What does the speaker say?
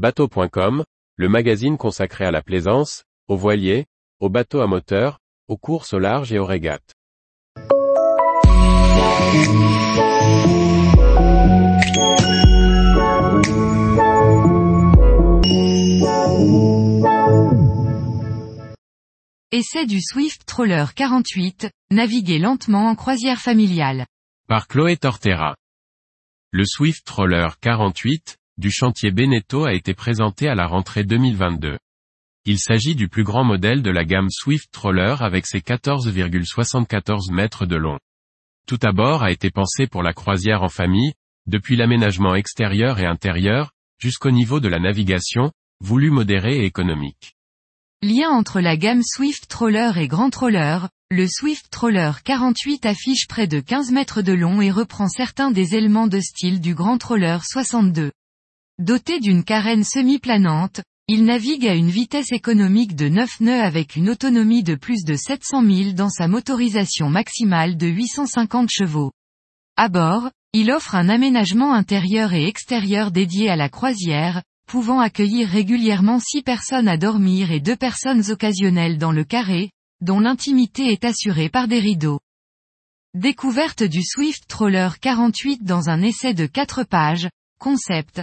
Bateau.com, le magazine consacré à la plaisance, aux voiliers, aux bateaux à moteur, aux courses au large et aux régates. Essai du Swift Troller 48, naviguer lentement en croisière familiale. Par Chloé Tortera. Le Swift Troller 48, du chantier Beneteau a été présenté à la rentrée 2022. Il s'agit du plus grand modèle de la gamme Swift Troller avec ses 14,74 mètres de long. Tout à a été pensé pour la croisière en famille, depuis l'aménagement extérieur et intérieur, jusqu'au niveau de la navigation, voulu modéré et économique. Lien entre la gamme Swift Troller et Grand Troller, le Swift Troller 48 affiche près de 15 mètres de long et reprend certains des éléments de style du Grand Troller 62. Doté d'une carène semi-planante, il navigue à une vitesse économique de 9 nœuds avec une autonomie de plus de 700 000 dans sa motorisation maximale de 850 chevaux. À bord, il offre un aménagement intérieur et extérieur dédié à la croisière, pouvant accueillir régulièrement 6 personnes à dormir et 2 personnes occasionnelles dans le carré, dont l'intimité est assurée par des rideaux. Découverte du Swift Troller 48 dans un essai de 4 pages, concept,